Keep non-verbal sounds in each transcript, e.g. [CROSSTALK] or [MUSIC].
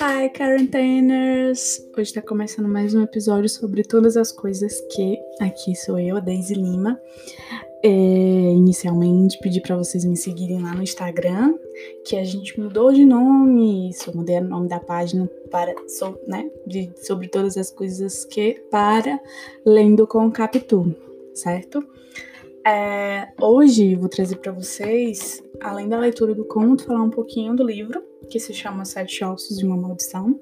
Hi, quarantainers! Hoje está começando mais um episódio sobre todas as coisas que aqui sou eu, a Daisy Lima. É, inicialmente pedi para vocês me seguirem lá no Instagram, que a gente mudou de nome, isso, mudei o nome da página para, so, né, de, sobre todas as coisas que para lendo com Capitu, certo? É, hoje vou trazer para vocês, além da leitura do conto, falar um pouquinho do livro que se chama Sete Ossos de uma Maldição,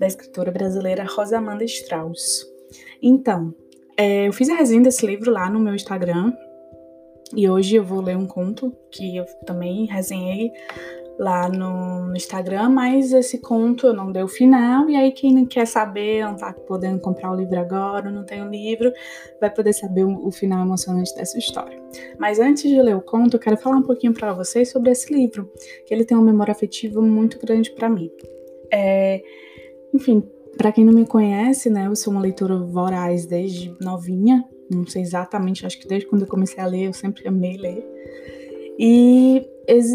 da escritora brasileira Rosamanda Strauss. Então, é, eu fiz a resenha desse livro lá no meu Instagram e hoje eu vou ler um conto que eu também resenhei lá no, no, Instagram, mas esse conto eu não dei o final, e aí quem quer saber, não tá podendo comprar o livro agora, não tem o livro, vai poder saber o, o, final emocionante dessa história. Mas antes de ler o conto, eu quero falar um pouquinho para vocês sobre esse livro, que ele tem uma memória afetiva muito grande para mim. É, enfim, para quem não me conhece, né, eu sou uma leitora voraz desde novinha, não sei exatamente, acho que desde quando eu comecei a ler, eu sempre amei ler. E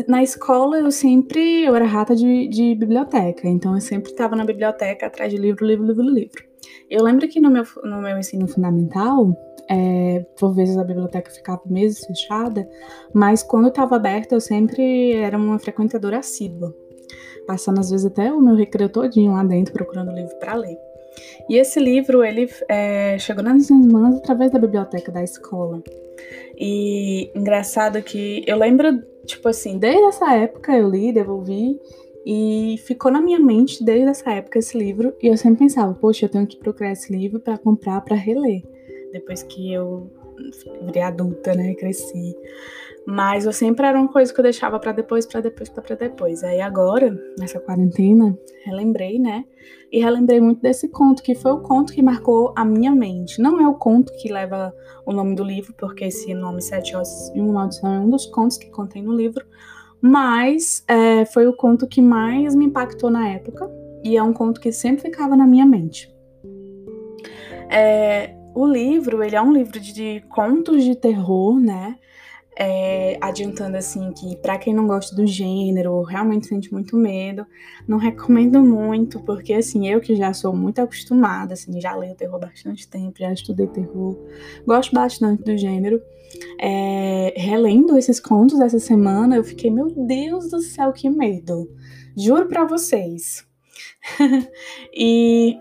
na escola eu sempre eu era rata de, de biblioteca, então eu sempre estava na biblioteca atrás de livro, livro, livro, livro. Eu lembro que no meu, no meu ensino fundamental, é, por vezes a biblioteca ficava meses fechada, mas quando estava aberta eu sempre era uma frequentadora assídua, passando às vezes até o meu recreio todinho lá dentro procurando livro para ler. E esse livro ele é, chegou nas minhas mãos através da biblioteca da escola. E engraçado que eu lembro, tipo assim, desde essa época eu li, devolvi e ficou na minha mente desde essa época esse livro e eu sempre pensava, poxa, eu tenho que procurar esse livro para comprar para reler. Depois que eu virei adulta, né, cresci. Mas eu sempre era uma coisa que eu deixava para depois, para depois, para depois. Aí agora, nessa quarentena, relembrei, né? E relembrei muito desse conto, que foi o conto que marcou a minha mente. Não é o conto que leva o nome do livro, porque esse nome Sete Ossos e uma Maldição é um dos contos que contém no livro, mas é, foi o conto que mais me impactou na época e é um conto que sempre ficava na minha mente. É, o livro, ele é um livro de contos de terror, né? É, adiantando assim que para quem não gosta do gênero, realmente sente muito medo, não recomendo muito, porque assim, eu que já sou muito acostumada, assim, já leio terror bastante tempo, já estudei terror, gosto bastante do gênero. É, relendo esses contos essa semana, eu fiquei, meu Deus do céu, que medo. Juro para vocês. [LAUGHS] e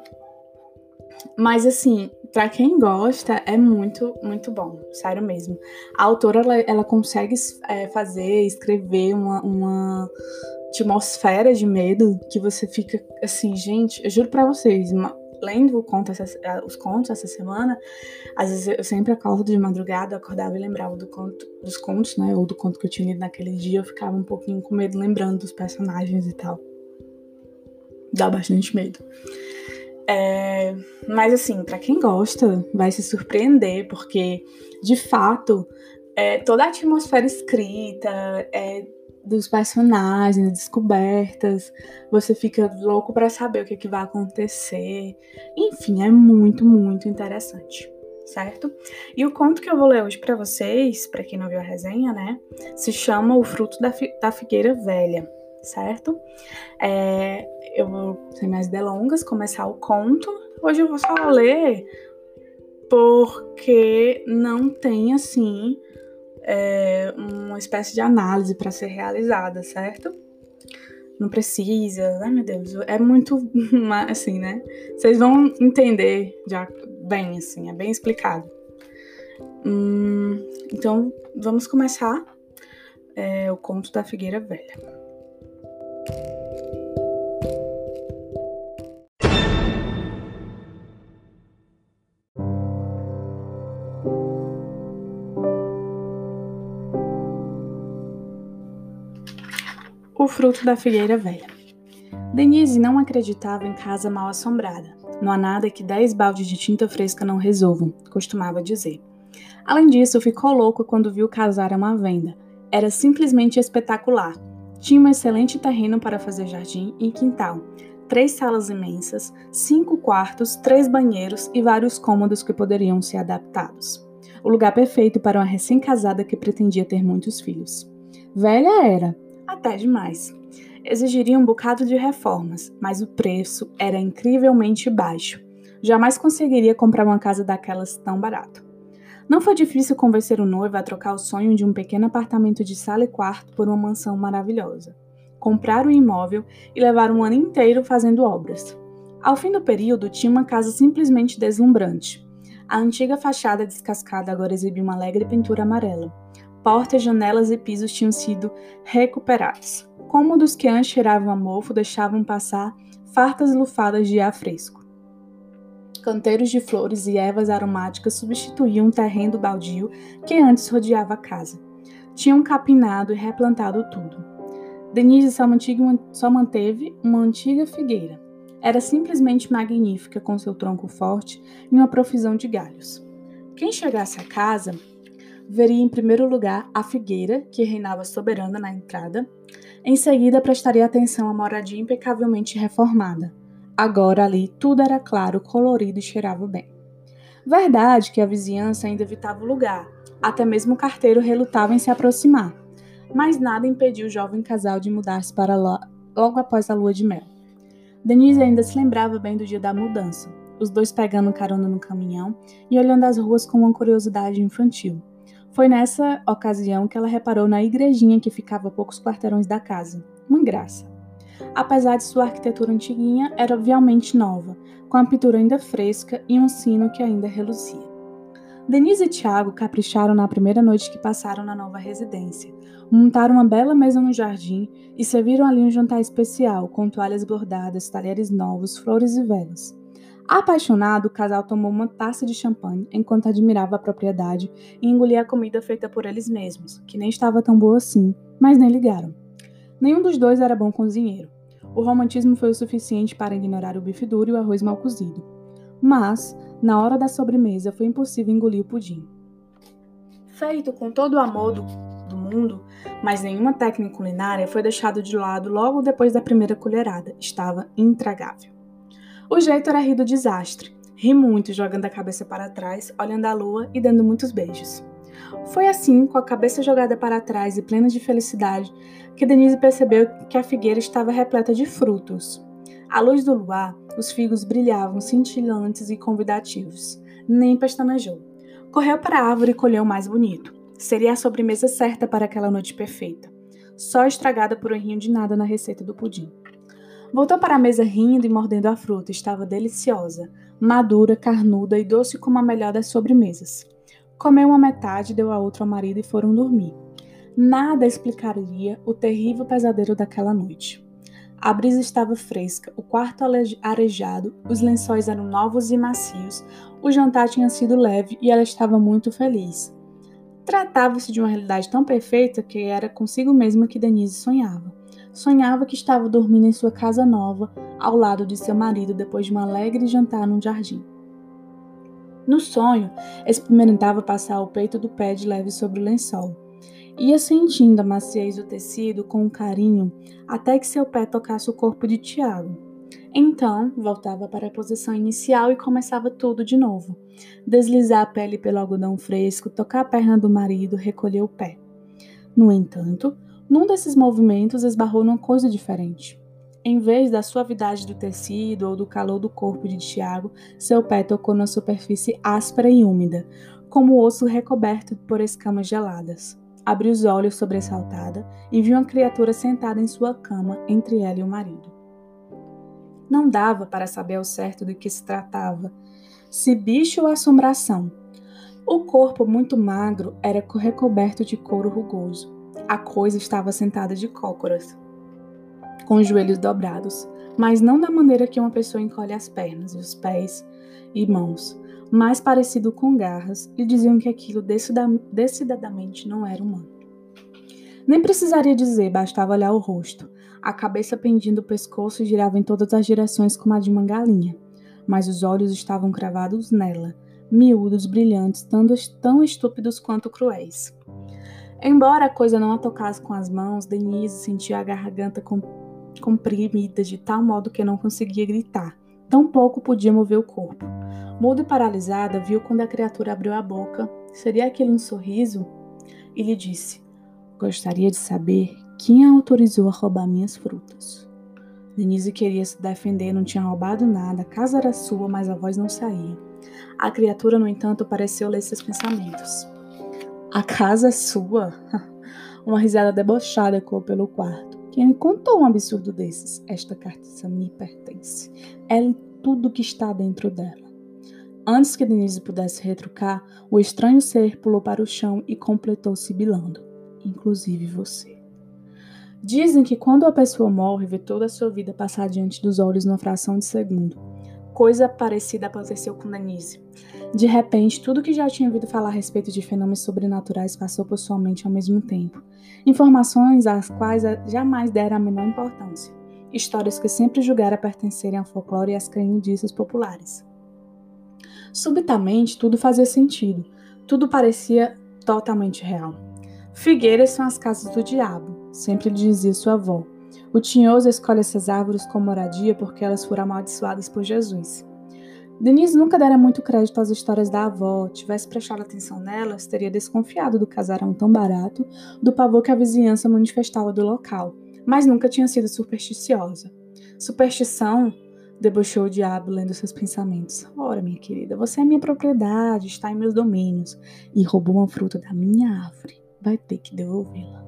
mas assim, para quem gosta, é muito, muito bom, sério mesmo. A autora, ela, ela consegue é, fazer, escrever uma, uma atmosfera de medo que você fica assim, gente, eu juro para vocês, uma, lendo conto essa, os contos essa semana, às vezes eu sempre acordo de madrugada, acordava e lembrava do conto, dos contos, né, ou do conto que eu tinha lido naquele dia, eu ficava um pouquinho com medo lembrando dos personagens e tal. Dá bastante medo. É, mas assim, para quem gosta, vai se surpreender, porque de fato é, toda a atmosfera escrita, é, dos personagens, descobertas, você fica louco para saber o que, que vai acontecer. Enfim, é muito, muito interessante, certo? E o conto que eu vou ler hoje para vocês, para quem não viu a resenha, né, se chama O Fruto da, Fi da Figueira Velha, certo? É, eu vou, sem mais delongas, começar o conto. Hoje eu vou só ler porque não tem, assim, é, uma espécie de análise para ser realizada, certo? Não precisa, ai meu Deus, é muito [LAUGHS] assim, né? Vocês vão entender já bem, assim, é bem explicado. Hum, então, vamos começar é, o conto da Figueira Velha. Fruto da figueira velha. Denise não acreditava em casa mal assombrada. Não há nada que dez baldes de tinta fresca não resolvam, costumava dizer. Além disso, ficou louco quando viu casar a uma venda. Era simplesmente espetacular. Tinha um excelente terreno para fazer jardim e quintal, três salas imensas, cinco quartos, três banheiros e vários cômodos que poderiam ser adaptados. O lugar perfeito para uma recém-casada que pretendia ter muitos filhos. Velha era, até demais. Exigiria um bocado de reformas, mas o preço era incrivelmente baixo. Jamais conseguiria comprar uma casa daquelas tão barato. Não foi difícil convencer o noivo a trocar o sonho de um pequeno apartamento de sala e quarto por uma mansão maravilhosa. Comprar o imóvel e levar um ano inteiro fazendo obras. Ao fim do período, tinha uma casa simplesmente deslumbrante. A antiga fachada descascada agora exibia uma alegre pintura amarela. Portas, janelas e pisos tinham sido recuperados. Cômodos que antes cheiravam a mofo deixavam passar fartas lufadas de ar fresco. Canteiros de flores e ervas aromáticas substituíam o terreno baldio que antes rodeava a casa. Tinham capinado e replantado tudo. Denise só, só manteve uma antiga figueira. Era simplesmente magnífica com seu tronco forte e uma profusão de galhos. Quem chegasse à casa veria em primeiro lugar a figueira, que reinava soberana na entrada. Em seguida, prestaria atenção à moradia impecavelmente reformada Agora ali tudo era claro, colorido e cheirava bem. Verdade que a vizinhança ainda evitava o lugar, até mesmo o carteiro relutava em se aproximar, mas nada impediu o jovem casal de mudar-se para lá logo após a lua de mel. Denise ainda se lembrava bem do dia da mudança, os dois pegando carona no caminhão e olhando as ruas com uma curiosidade infantil. Foi nessa ocasião que ela reparou na igrejinha que ficava a poucos quarteirões da casa. Uma graça apesar de sua arquitetura antiguinha, era realmente nova, com a pintura ainda fresca e um sino que ainda reluzia. Denise e Tiago capricharam na primeira noite que passaram na nova residência. Montaram uma bela mesa no jardim e serviram ali um jantar especial, com toalhas bordadas, talheres novos, flores e velas. Apaixonado, o casal tomou uma taça de champanhe enquanto admirava a propriedade e engolia a comida feita por eles mesmos, que nem estava tão boa assim, mas nem ligaram. Nenhum dos dois era bom cozinheiro. O romantismo foi o suficiente para ignorar o bife duro e o arroz mal cozido. Mas, na hora da sobremesa, foi impossível engolir o pudim. Feito com todo o amor do, do mundo, mas nenhuma técnica culinária foi deixado de lado logo depois da primeira colherada. Estava intragável. O jeito era rir do desastre. Ri muito, jogando a cabeça para trás, olhando a lua e dando muitos beijos. Foi assim, com a cabeça jogada para trás e plena de felicidade, que Denise percebeu que a figueira estava repleta de frutos. À luz do luar, os figos brilhavam cintilantes e convidativos. Nem pestanejou. Correu para a árvore e colheu o mais bonito. Seria a sobremesa certa para aquela noite perfeita. Só estragada por um rinho de nada na receita do pudim. Voltou para a mesa rindo e mordendo a fruta. Estava deliciosa, madura, carnuda e doce como a melhor das sobremesas. Comeu uma metade, deu a outra ao marido e foram dormir. Nada explicaria o terrível pesadelo daquela noite. A brisa estava fresca, o quarto arejado, os lençóis eram novos e macios, o jantar tinha sido leve e ela estava muito feliz. Tratava-se de uma realidade tão perfeita que era consigo mesma que Denise sonhava. Sonhava que estava dormindo em sua casa nova, ao lado de seu marido, depois de um alegre jantar num jardim. No sonho, experimentava passar o peito do pé de leve sobre o lençol. Ia sentindo a maciez do tecido com carinho até que seu pé tocasse o corpo de Tiago. Então, voltava para a posição inicial e começava tudo de novo. Deslizar a pele pelo algodão fresco, tocar a perna do marido, recolher o pé. No entanto, num desses movimentos esbarrou numa coisa diferente. Em vez da suavidade do tecido ou do calor do corpo de Tiago, seu pé tocou na superfície áspera e úmida, como osso recoberto por escamas geladas. Abriu os olhos sobressaltada e viu uma criatura sentada em sua cama entre ela e o marido. Não dava para saber ao certo do que se tratava, se bicho ou assombração. O corpo muito magro era recoberto de couro rugoso. A coisa estava sentada de cócoras, com os joelhos dobrados, mas não da maneira que uma pessoa encolhe as pernas e os pés e mãos, mais parecido com garras, e diziam que aquilo decididamente não era humano. Nem precisaria dizer, bastava olhar o rosto. A cabeça pendia do pescoço girava em todas as direções como a de uma galinha, mas os olhos estavam cravados nela, miúdos, brilhantes, tão estúpidos quanto cruéis. Embora a coisa não a tocasse com as mãos, Denise sentia a garganta com comprimida de tal modo que não conseguia gritar. Tampouco podia mover o corpo. Muda e paralisada, viu quando a criatura abriu a boca. Seria aquele um sorriso? E lhe disse: Gostaria de saber Quem a autorizou a roubar minhas frutas? Denise queria se defender, não tinha roubado nada, a casa era sua, mas a voz não saía. A criatura, no entanto, pareceu ler seus pensamentos. A casa é sua? [LAUGHS] Uma risada debochada ecoou pelo quarto. Quem me contou um absurdo desses? Esta carta me pertence. Ela e tudo que está dentro dela. Antes que Denise pudesse retrucar, o estranho ser pulou para o chão e completou sibilando. Inclusive você. Dizem que quando a pessoa morre, vê toda a sua vida passar diante dos olhos numa fração de segundo. Coisa parecida aconteceu com Denise. De repente, tudo que já tinha ouvido falar a respeito de fenômenos sobrenaturais passou por sua mente ao mesmo tempo. Informações às quais jamais dera a menor importância. Histórias que sempre julgara pertencerem ao folclore e às crendices populares. Subitamente, tudo fazia sentido. Tudo parecia totalmente real. Figueiras são as casas do diabo, sempre dizia sua avó. O tinhoso escolhe essas árvores como moradia porque elas foram amaldiçoadas por Jesus. Denise nunca dera muito crédito às histórias da avó, tivesse prestado atenção nelas, teria desconfiado do casarão tão barato, do pavor que a vizinhança manifestava do local, mas nunca tinha sido supersticiosa. Superstição, debochou o diabo lendo seus pensamentos. Ora, minha querida, você é minha propriedade, está em meus domínios, e roubou uma fruta da minha árvore vai ter que devolvê-la.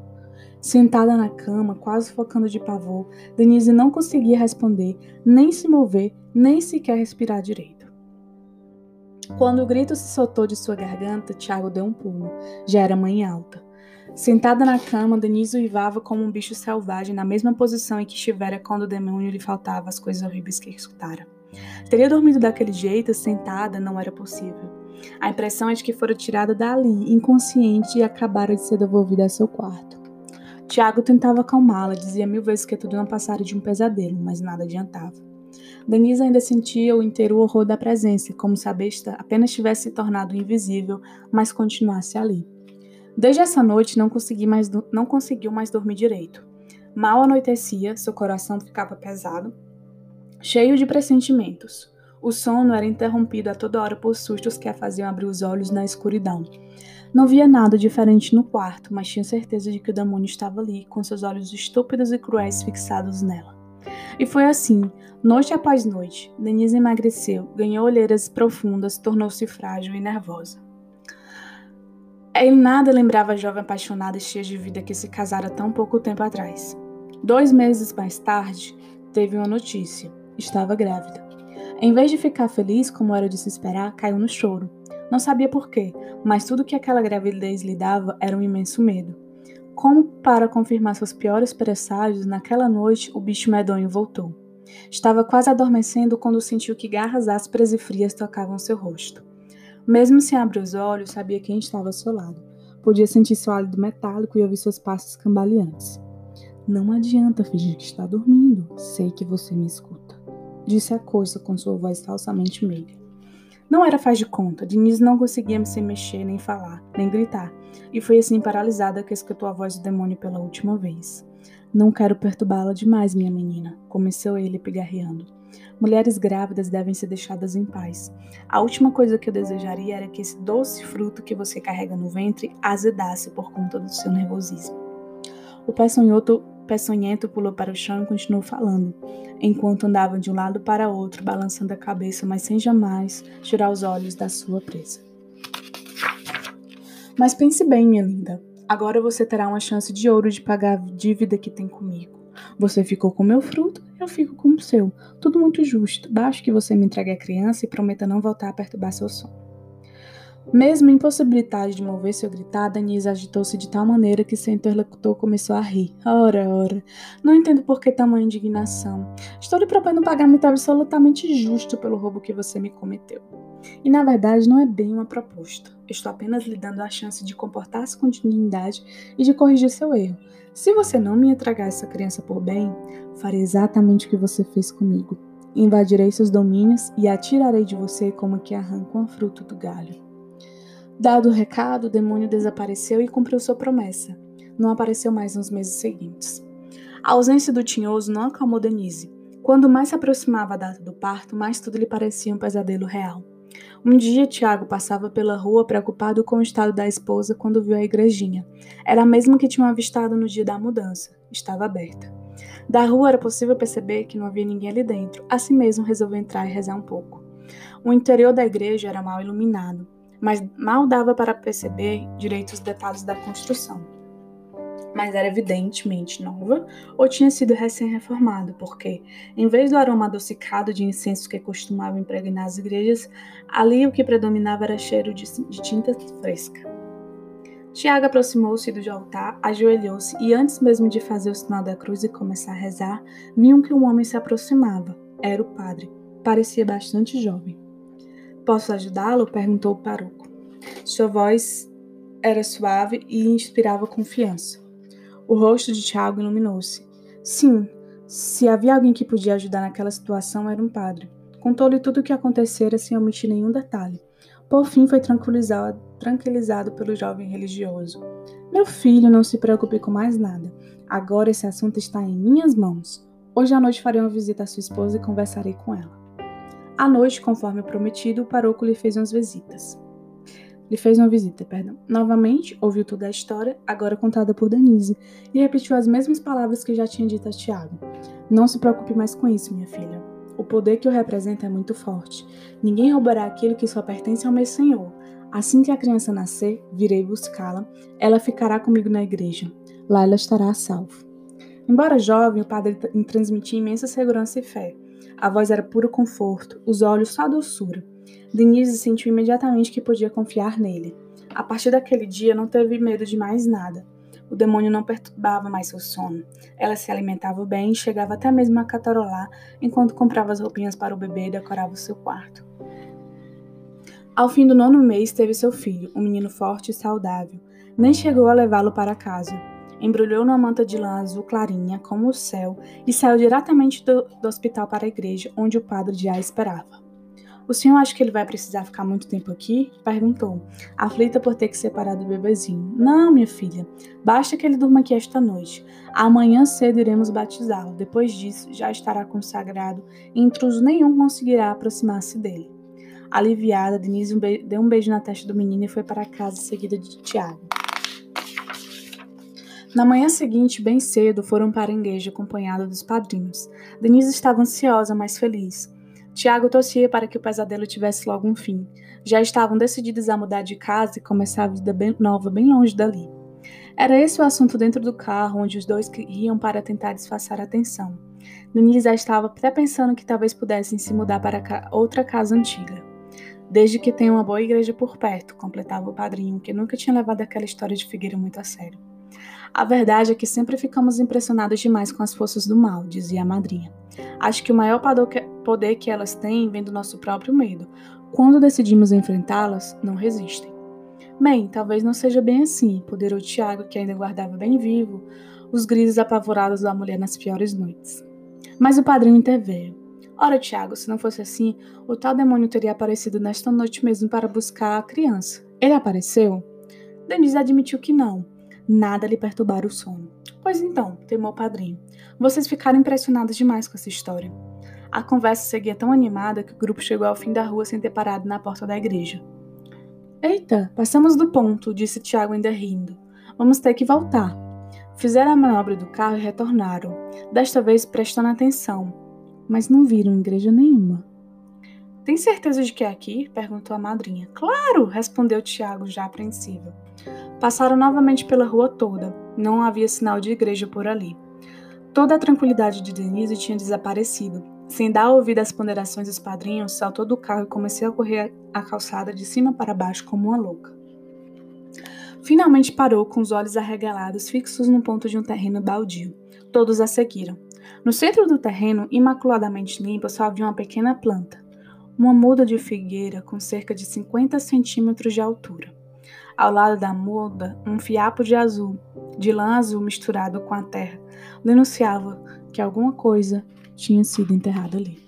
Sentada na cama, quase focando de pavor, Denise não conseguia responder, nem se mover, nem sequer respirar direito. Quando o grito se soltou de sua garganta, Tiago deu um pulo. Já era manhã alta. Sentada na cama, Denise uivava como um bicho selvagem, na mesma posição em que estivera quando o demônio lhe faltava as coisas horríveis que escutara. Teria dormido daquele jeito, sentada, não era possível. A impressão é de que fora tirada dali, inconsciente, e acabara de ser devolvida a seu quarto. Tiago tentava acalmá-la, dizia mil vezes que tudo não passara de um pesadelo, mas nada adiantava. Denise ainda sentia o inteiro horror da presença, como se a besta apenas tivesse se tornado invisível, mas continuasse ali. Desde essa noite não, consegui mais, não conseguiu mais dormir direito. Mal anoitecia, seu coração ficava pesado, cheio de pressentimentos. O sono era interrompido a toda hora por sustos que a faziam abrir os olhos na escuridão. Não via nada diferente no quarto, mas tinha certeza de que o demônio estava ali, com seus olhos estúpidos e cruéis fixados nela. E foi assim, noite após noite. Denise emagreceu, ganhou olheiras profundas, tornou-se frágil e nervosa. Ele nada lembrava a jovem apaixonada e cheia de vida que se casara tão pouco tempo atrás. Dois meses mais tarde, teve uma notícia: estava grávida. Em vez de ficar feliz, como era de se esperar, caiu no choro. Não sabia por quê, mas tudo que aquela gravidez lhe dava era um imenso medo. Como para confirmar seus piores presságios, naquela noite o bicho medonho voltou. Estava quase adormecendo quando sentiu que garras ásperas e frias tocavam seu rosto. Mesmo sem abrir os olhos, sabia quem estava ao seu lado. Podia sentir seu hálito metálico e ouvir seus passos cambaleantes. Não adianta fingir que está dormindo. Sei que você me escuta disse a coisa com sua voz falsamente meiga. Não era faz de conta, Denise não conseguia se mexer, nem falar, nem gritar, e foi assim paralisada que escutou a voz do demônio pela última vez. Não quero perturbá-la demais, minha menina, começou ele pigarreando. Mulheres grávidas devem ser deixadas em paz. A última coisa que eu desejaria era que esse doce fruto que você carrega no ventre azedasse por conta do seu nervosismo. O peçonhoto peçonhento pulou para o chão e continuou falando, enquanto andava de um lado para outro, balançando a cabeça, mas sem jamais tirar os olhos da sua presa. Mas pense bem, minha linda. Agora você terá uma chance de ouro de pagar a dívida que tem comigo. Você ficou com meu fruto, eu fico com o seu. Tudo muito justo. Baixo que você me entregue a criança e prometa não voltar a perturbar seu sono. Mesmo impossibilitada de mover-se ou gritar, Denise agitou-se de tal maneira que seu interlocutor começou a rir. Ora, ora, não entendo por que tamanha indignação. Estou lhe propondo um pagamento absolutamente justo pelo roubo que você me cometeu. E na verdade não é bem uma proposta. Estou apenas lhe dando a chance de comportar-se com dignidade e de corrigir seu erro. Se você não me entregar essa criança por bem, farei exatamente o que você fez comigo. Invadirei seus domínios e a tirarei de você como que arranca um fruto do galho. Dado o recado, o demônio desapareceu e cumpriu sua promessa. Não apareceu mais nos meses seguintes. A ausência do tinhoso não acalmou Denise. Quando mais se aproximava a data do parto, mais tudo lhe parecia um pesadelo real. Um dia, Tiago passava pela rua preocupado com o estado da esposa quando viu a igrejinha. Era a mesma que tinham avistado no dia da mudança. Estava aberta. Da rua era possível perceber que não havia ninguém ali dentro. Assim mesmo, resolveu entrar e rezar um pouco. O interior da igreja era mal iluminado, mas mal dava para perceber direito os detalhes da construção mas era evidentemente nova ou tinha sido recém-reformada, porque, em vez do aroma adocicado de incenso que costumava impregnar as igrejas, ali o que predominava era cheiro de, de tinta fresca. Tiago aproximou-se do altar, ajoelhou-se e, antes mesmo de fazer o sinal da cruz e começar a rezar, viu que um homem se aproximava. Era o padre. Parecia bastante jovem. Posso ajudá-lo? perguntou o paroco. Sua voz era suave e inspirava confiança. O rosto de Tiago iluminou-se. Sim, se havia alguém que podia ajudar naquela situação, era um padre. Contou-lhe tudo o que acontecera sem omitir nenhum detalhe. Por fim, foi tranquilizado, tranquilizado pelo jovem religioso. Meu filho, não se preocupe com mais nada. Agora esse assunto está em minhas mãos. Hoje à noite farei uma visita à sua esposa e conversarei com ela. À noite, conforme prometido, o paroco lhe fez umas visitas lhe fez uma visita, perdão. Novamente, ouviu toda a história, agora contada por Denise, e repetiu as mesmas palavras que já tinha dito a Tiago. Não se preocupe mais com isso, minha filha. O poder que o representa é muito forte. Ninguém roubará aquilo que só pertence ao meu Senhor. Assim que a criança nascer, virei buscá-la. Ela ficará comigo na igreja. Lá ela estará a salvo. Embora jovem, o padre transmitia imensa segurança e fé. A voz era puro conforto, os olhos só doçura. Denise sentiu imediatamente que podia confiar nele. A partir daquele dia, não teve medo de mais nada. O demônio não perturbava mais seu sono. Ela se alimentava bem e chegava até mesmo a catarolar enquanto comprava as roupinhas para o bebê e decorava o seu quarto. Ao fim do nono mês, teve seu filho, um menino forte e saudável. Nem chegou a levá-lo para casa. Embrulhou numa manta de lã azul clarinha, como o céu, e saiu diretamente do, do hospital para a igreja, onde o padre já esperava. O senhor acha que ele vai precisar ficar muito tempo aqui? Perguntou, aflita por ter que separar do bebezinho. Não, minha filha. Basta que ele durma aqui esta noite. Amanhã cedo iremos batizá-lo. Depois disso, já estará consagrado e intruso nenhum conseguirá aproximar-se dele. Aliviada, Denise deu um beijo na testa do menino e foi para casa seguida de Tiago. Na manhã seguinte, bem cedo, foram para a igreja acompanhada dos padrinhos. Denise estava ansiosa, mas feliz. Tiago torcia para que o pesadelo tivesse logo um fim. Já estavam decididos a mudar de casa e começar a vida bem nova bem longe dali. Era esse o assunto dentro do carro, onde os dois iam para tentar disfarçar a tensão. Denise já estava até pensando que talvez pudessem se mudar para outra casa antiga. Desde que tenha uma boa igreja por perto, completava o padrinho, que nunca tinha levado aquela história de Figueira muito a sério. A verdade é que sempre ficamos impressionados demais com as forças do mal, dizia a madrinha. Acho que o maior poder que elas têm vem do nosso próprio medo. Quando decidimos enfrentá-las, não resistem. Bem, talvez não seja bem assim, poderou Tiago, que ainda guardava bem vivo os gritos apavorados da mulher nas piores noites. Mas o padrinho interveio. Ora, Tiago, se não fosse assim, o tal demônio teria aparecido nesta noite mesmo para buscar a criança. Ele apareceu? Denise admitiu que não. Nada lhe perturbara o sono. Pois então, temou o padrinho, vocês ficaram impressionados demais com essa história. A conversa seguia tão animada que o grupo chegou ao fim da rua sem ter parado na porta da igreja. Eita, passamos do ponto, disse Tiago ainda rindo. Vamos ter que voltar. Fizeram a manobra do carro e retornaram, desta vez prestando atenção, mas não viram igreja nenhuma. Tem certeza de que é aqui? perguntou a madrinha. Claro, respondeu Tiago, já apreensivo. Passaram novamente pela rua toda. Não havia sinal de igreja por ali. Toda a tranquilidade de Denise tinha desaparecido. Sem dar ouvido às ponderações dos padrinhos, saltou do carro e comecei a correr a calçada de cima para baixo como uma louca. Finalmente parou com os olhos arregalados fixos no ponto de um terreno baldio. Todos a seguiram. No centro do terreno, imaculadamente limpo, só havia uma pequena planta. Uma muda de figueira com cerca de 50 centímetros de altura. Ao lado da muda, um fiapo de azul, de lã azul misturado com a terra, denunciava que alguma coisa tinha sido enterrada ali.